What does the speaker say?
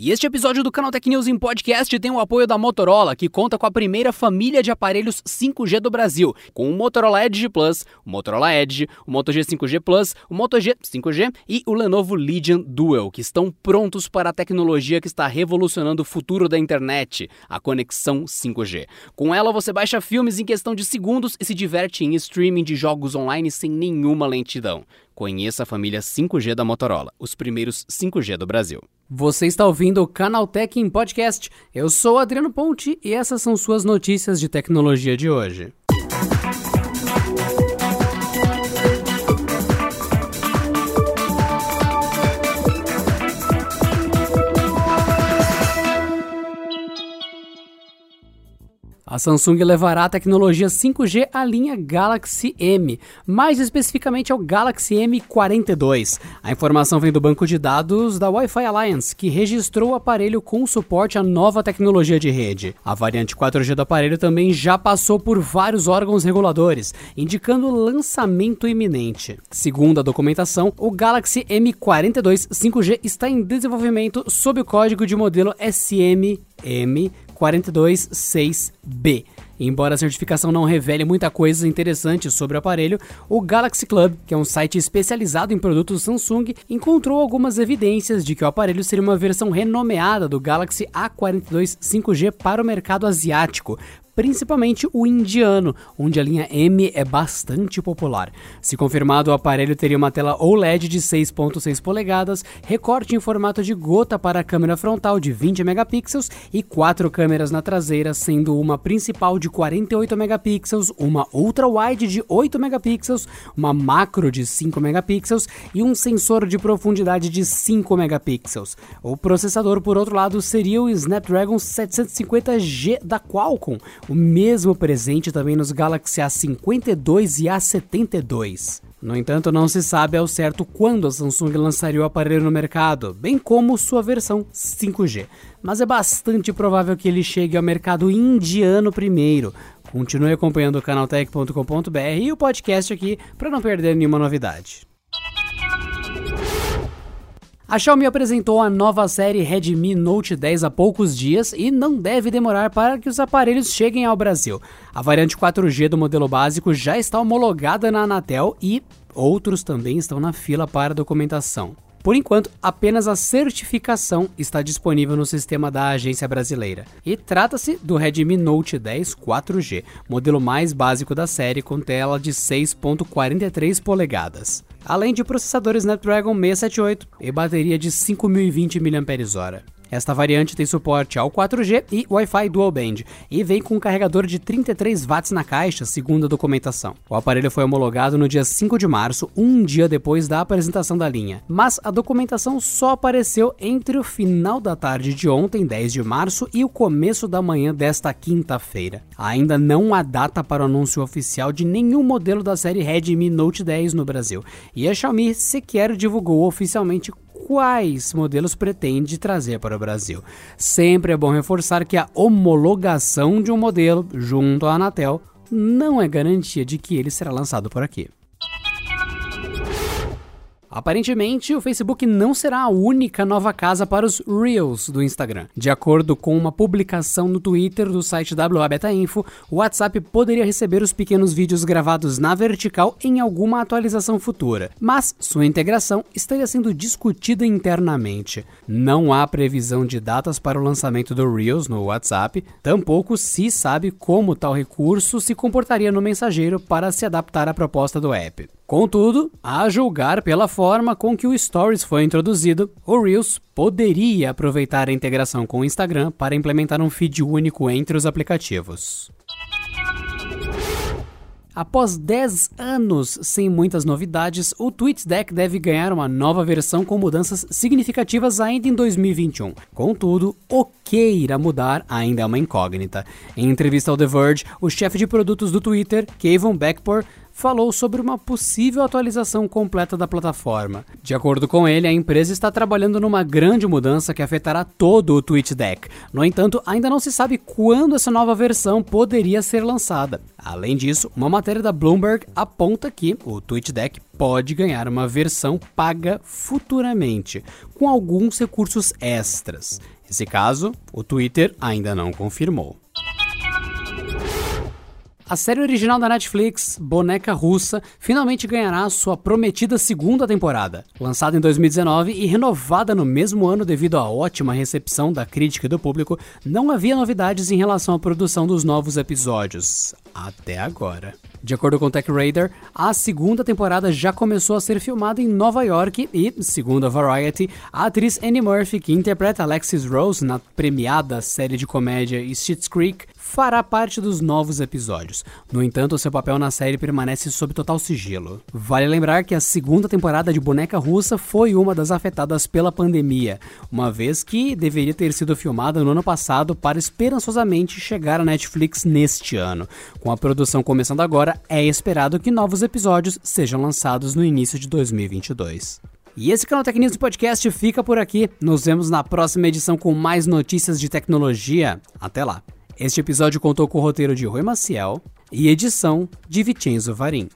E este episódio do Canal Tech News em Podcast tem o apoio da Motorola, que conta com a primeira família de aparelhos 5G do Brasil, com o Motorola Edge Plus, o Motorola Edge, o Moto G 5G Plus, o Moto G 5G e o Lenovo Legion Dual, que estão prontos para a tecnologia que está revolucionando o futuro da internet, a conexão 5G. Com ela você baixa filmes em questão de segundos e se diverte em streaming de jogos online sem nenhuma lentidão. Conheça a família 5G da Motorola, os primeiros 5G do Brasil. Você está ouvindo o Canaltech em podcast. Eu sou Adriano Ponte e essas são suas notícias de tecnologia de hoje. A Samsung levará a tecnologia 5G à linha Galaxy M, mais especificamente ao Galaxy M42. A informação vem do banco de dados da Wi-Fi Alliance, que registrou o aparelho com suporte à nova tecnologia de rede. A variante 4G do aparelho também já passou por vários órgãos reguladores, indicando lançamento iminente. Segundo a documentação, o Galaxy M42 5G está em desenvolvimento sob o código de modelo SM-M 426B. Embora a certificação não revele muita coisa interessante sobre o aparelho, o Galaxy Club, que é um site especializado em produtos Samsung, encontrou algumas evidências de que o aparelho seria uma versão renomeada do Galaxy A42 5G para o mercado asiático, principalmente o indiano, onde a linha M é bastante popular. Se confirmado, o aparelho teria uma tela OLED de 6.6 polegadas, recorte em formato de gota para a câmera frontal de 20 megapixels e quatro câmeras na traseira, sendo uma principal de 48 megapixels, uma ultra-wide de 8 megapixels, uma macro de 5 megapixels e um sensor de profundidade de 5 megapixels. O processador, por outro lado, seria o Snapdragon 750G da Qualcomm, o mesmo presente também nos Galaxy A52 e A72. No entanto, não se sabe ao certo quando a Samsung lançaria o aparelho no mercado, bem como sua versão 5G. Mas é bastante provável que ele chegue ao mercado indiano primeiro. Continue acompanhando o canaltech.com.br e o podcast aqui para não perder nenhuma novidade. A Xiaomi apresentou a nova série Redmi Note 10 há poucos dias e não deve demorar para que os aparelhos cheguem ao Brasil. A variante 4G do modelo básico já está homologada na Anatel e outros também estão na fila para documentação. Por enquanto, apenas a certificação está disponível no sistema da agência brasileira. E trata-se do Redmi Note 10 4G, modelo mais básico da série com tela de 6.43 polegadas além de processador Snapdragon 678 e bateria de 5020 mAh. Esta variante tem suporte ao 4G e Wi-Fi Dual Band e vem com um carregador de 33 watts na caixa, segundo a documentação. O aparelho foi homologado no dia 5 de março, um dia depois da apresentação da linha, mas a documentação só apareceu entre o final da tarde de ontem, 10 de março, e o começo da manhã desta quinta-feira. Ainda não há data para o anúncio oficial de nenhum modelo da série Redmi Note 10 no Brasil, e a Xiaomi sequer divulgou oficialmente quais modelos pretende trazer para o Brasil. Sempre é bom reforçar que a homologação de um modelo junto à Anatel não é garantia de que ele será lançado por aqui. Aparentemente, o Facebook não será a única nova casa para os Reels do Instagram. De acordo com uma publicação no Twitter do site WA Beta Info, o WhatsApp poderia receber os pequenos vídeos gravados na vertical em alguma atualização futura, mas sua integração estaria sendo discutida internamente. Não há previsão de datas para o lançamento do Reels no WhatsApp, tampouco se sabe como tal recurso se comportaria no mensageiro para se adaptar à proposta do app. Contudo, a julgar pela forma com que o Stories foi introduzido, o Reels poderia aproveitar a integração com o Instagram para implementar um feed único entre os aplicativos. Após 10 anos sem muitas novidades, o TweetDeck deve ganhar uma nova versão com mudanças significativas ainda em 2021. Contudo, o que irá mudar ainda é uma incógnita. Em entrevista ao The Verge, o chefe de produtos do Twitter, Kevin Beckport, falou sobre uma possível atualização completa da plataforma. De acordo com ele, a empresa está trabalhando numa grande mudança que afetará todo o TweetDeck. No entanto, ainda não se sabe quando essa nova versão poderia ser lançada. Além disso, uma matéria da Bloomberg aponta que o TweetDeck pode ganhar uma versão paga futuramente, com alguns recursos extras. Nesse caso, o Twitter ainda não confirmou. A série original da Netflix, Boneca Russa, finalmente ganhará sua prometida segunda temporada. Lançada em 2019 e renovada no mesmo ano devido à ótima recepção da crítica e do público, não havia novidades em relação à produção dos novos episódios. Até agora. De acordo com o Tech Radar, a segunda temporada já começou a ser filmada em Nova York e, segundo a Variety, a atriz Annie Murphy, que interpreta Alexis Rose na premiada série de comédia Schitt's Creek, fará parte dos novos episódios. No entanto, seu papel na série permanece sob total sigilo. Vale lembrar que a segunda temporada de Boneca Russa foi uma das afetadas pela pandemia, uma vez que deveria ter sido filmada no ano passado para esperançosamente chegar à Netflix neste ano. Com a produção começando agora, é esperado que novos episódios sejam lançados no início de 2022. E esse canal News Podcast fica por aqui. Nos vemos na próxima edição com mais notícias de tecnologia. Até lá! Este episódio contou com o roteiro de Rui Maciel e edição de Vitinho Varim.